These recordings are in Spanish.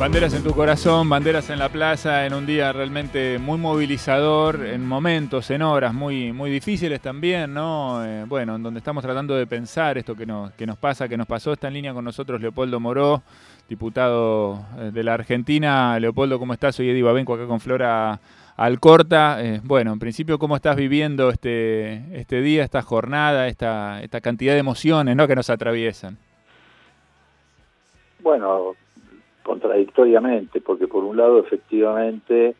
Banderas en tu corazón, banderas en la plaza, en un día realmente muy movilizador, en momentos, en horas muy, muy difíciles también, ¿no? Eh, bueno, en donde estamos tratando de pensar esto que nos, que nos pasa, que nos pasó. Está en línea con nosotros Leopoldo Moró, diputado eh, de la Argentina. Leopoldo, ¿cómo estás? Soy Eddie Babenco acá con Flora Alcorta. Eh, bueno, en principio, ¿cómo estás viviendo este, este día, esta jornada, esta, esta cantidad de emociones ¿no? que nos atraviesan? Bueno, contradictoriamente, porque por un lado efectivamente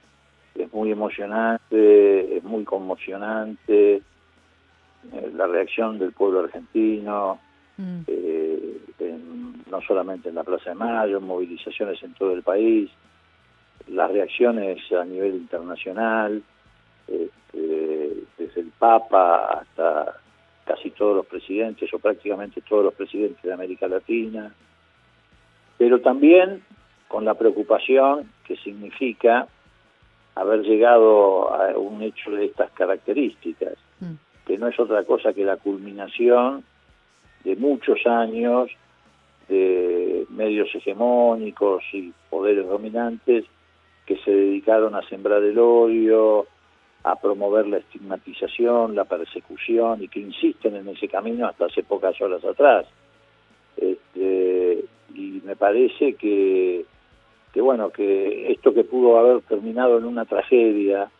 es muy emocionante, es muy conmocionante eh, la reacción del pueblo argentino, mm. eh, no solamente en la Plaza de Mayo, en movilizaciones en todo el país, las reacciones a nivel internacional, este, desde el Papa hasta casi todos los presidentes o prácticamente todos los presidentes de América Latina, pero también con la preocupación que significa haber llegado a un hecho de estas características, mm. que no es otra cosa que la culminación de muchos años de medios hegemónicos y poderes dominantes que se dedicaron a sembrar el odio, a promover la estigmatización, la persecución y que insisten en ese camino hasta hace pocas horas atrás. Este, y me parece que que bueno, que esto que pudo haber terminado en una tragedia,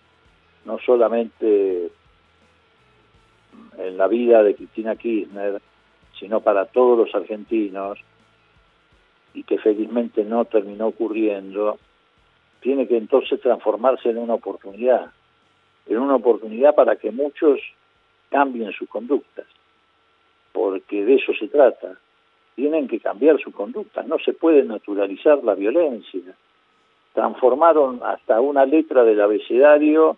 no solamente en la vida de Cristina Kirchner, sino para todos los argentinos, y que felizmente no terminó ocurriendo, tiene que entonces transformarse en una oportunidad, en una oportunidad para que muchos cambien sus conductas, porque de eso se trata tienen que cambiar su conducta, no se puede naturalizar la violencia. Transformaron hasta una letra del abecedario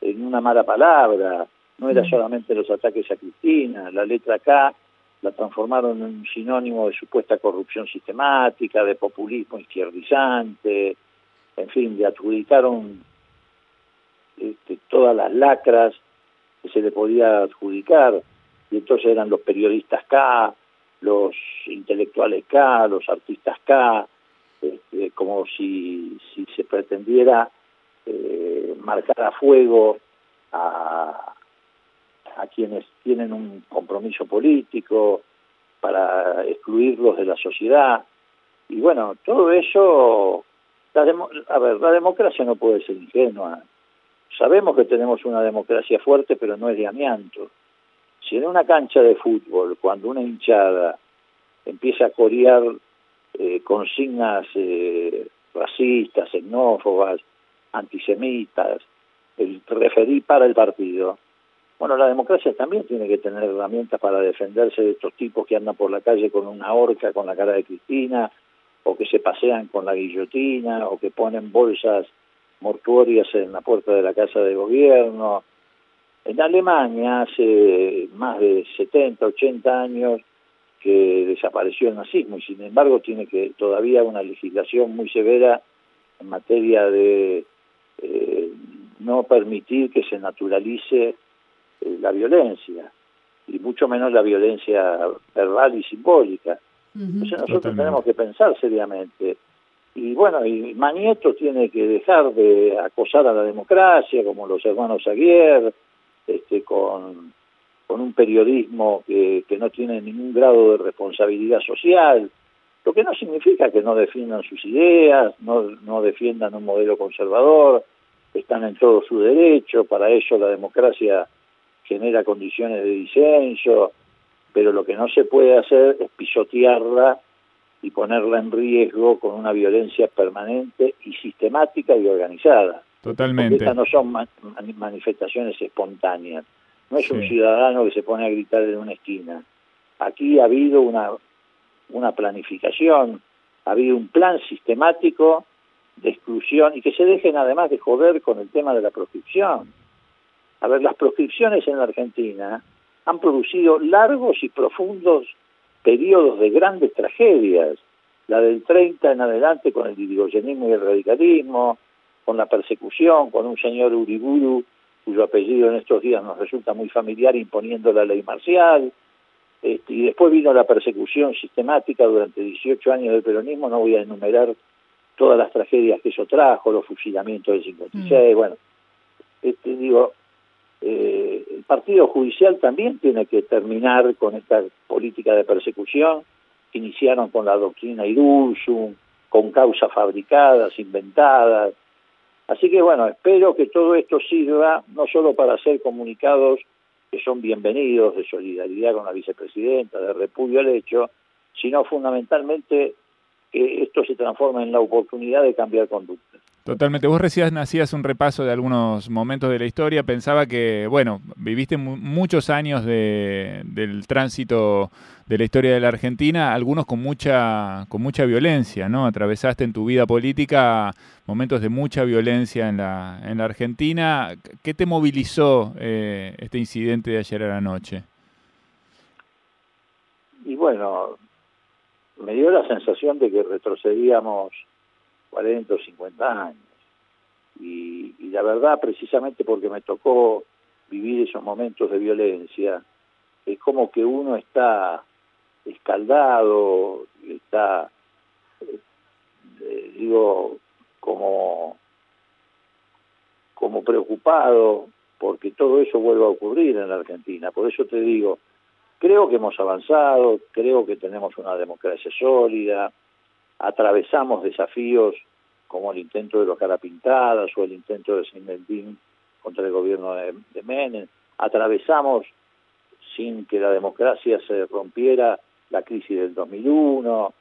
en una mala palabra, no era mm. solamente los ataques a Cristina, la letra K la transformaron en un sinónimo de supuesta corrupción sistemática, de populismo izquierdizante, en fin, le adjudicaron este, todas las lacras que se le podía adjudicar, y entonces eran los periodistas K, los intelectuales K, los artistas K, este, como si, se pretendiera eh, marcar a fuego a, a quienes tienen un compromiso político para excluirlos de la sociedad. Y bueno, todo eso, a ver, la democracia no puede ser ingenua. Sabemos que tenemos una democracia fuerte, pero no es de amianto. Si en una cancha de fútbol, cuando una hinchada empieza a corear eh, consignas eh, racistas, xenófobas, antisemitas, el referir para el partido, bueno, la democracia también tiene que tener herramientas para defenderse de estos tipos que andan por la calle con una horca con la cara de Cristina, o que se pasean con la guillotina, o que ponen bolsas mortuorias en la puerta de la casa de gobierno, en Alemania, hace más de 70, 80 años, que desapareció el nazismo y sin embargo tiene que todavía una legislación muy severa en materia de eh, no permitir que se naturalice eh, la violencia y mucho menos la violencia verbal y simbólica. Entonces nosotros tenemos que pensar seriamente. Y bueno, y Manieto tiene que dejar de acosar a la democracia, como los hermanos Aguirre, este, con, un periodismo que, que no tiene ningún grado de responsabilidad social, lo que no significa que no defiendan sus ideas, no, no defiendan un modelo conservador, están en todo su derecho, para eso la democracia genera condiciones de disenso, pero lo que no se puede hacer es pisotearla y ponerla en riesgo con una violencia permanente y sistemática y organizada. Totalmente. estas no son manifestaciones espontáneas. No es un ciudadano que se pone a gritar en una esquina. Aquí ha habido una, una planificación, ha habido un plan sistemático de exclusión y que se dejen además de joder con el tema de la proscripción. A ver, las proscripciones en la Argentina han producido largos y profundos periodos de grandes tragedias. La del 30 en adelante con el ideologismo y el radicalismo, con la persecución, con un señor Uriburu, cuyo apellido en estos días nos resulta muy familiar, imponiendo la ley marcial, este, y después vino la persecución sistemática durante 18 años del peronismo, no voy a enumerar todas las tragedias que eso trajo, los fusilamientos del 56, mm. bueno, este, digo, eh, el Partido Judicial también tiene que terminar con esta política de persecución iniciaron con la doctrina Idulsum, con causas fabricadas, inventadas. Así que bueno, espero que todo esto sirva no solo para hacer comunicados que son bienvenidos de solidaridad con la vicepresidenta, de repudio al hecho, sino fundamentalmente que esto se transforme en la oportunidad de cambiar conductas. Totalmente. Vos recién hacías un repaso de algunos momentos de la historia. Pensaba que, bueno, viviste muchos años del tránsito de la historia de la Argentina, algunos con mucha, con mucha violencia, ¿no? Atravesaste en tu vida política momentos de mucha violencia en la, en la Argentina. ¿Qué te movilizó eh, este incidente de ayer a la noche? Y bueno, me dio la sensación de que retrocedíamos 40 o 50 años. Y, la verdad, precisamente porque me tocó vivir esos momentos de violencia, es como que uno está escaldado, está, eh, digo, como, como preocupado porque todo eso vuelva a ocurrir en la Argentina. Por eso te digo, creo que hemos avanzado, creo que tenemos una democracia sólida, atravesamos desafíos como el intento de los carapintadas o el intento de Sindentín contra el gobierno de, de Menem, atravesamos sin que la democracia se rompiera la crisis del 2001,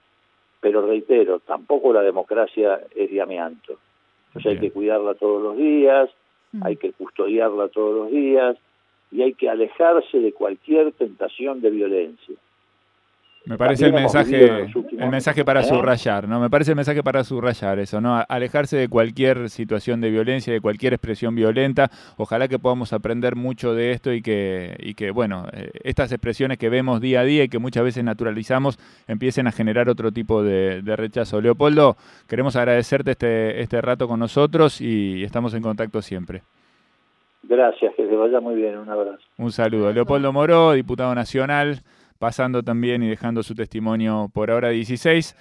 pero reitero, tampoco la democracia es de amianto. Entonces hay que cuidarla todos los días, mm. hay que custodiarla todos los días y hay que alejarse de cualquier tentación de violencia. Me parece el mensaje, el mensaje para ¿Eh? subrayar, ¿no? Me parece el mensaje para subrayar eso, ¿no? Alejarse de cualquier situación de violencia, de cualquier expresión violenta. Ojalá que podamos aprender mucho de esto y que, y que bueno, eh, estas expresiones que vemos día a día y que muchas veces naturalizamos empiecen a generar otro tipo de, rechazo. Leopoldo, queremos agradecerte este, este rato con nosotros y estamos en contacto siempre. Gracias, que te vaya muy bien, un abrazo. Un saludo. Leopoldo Moró, diputado nacional pasando también y dejando su testimonio por ahora 16.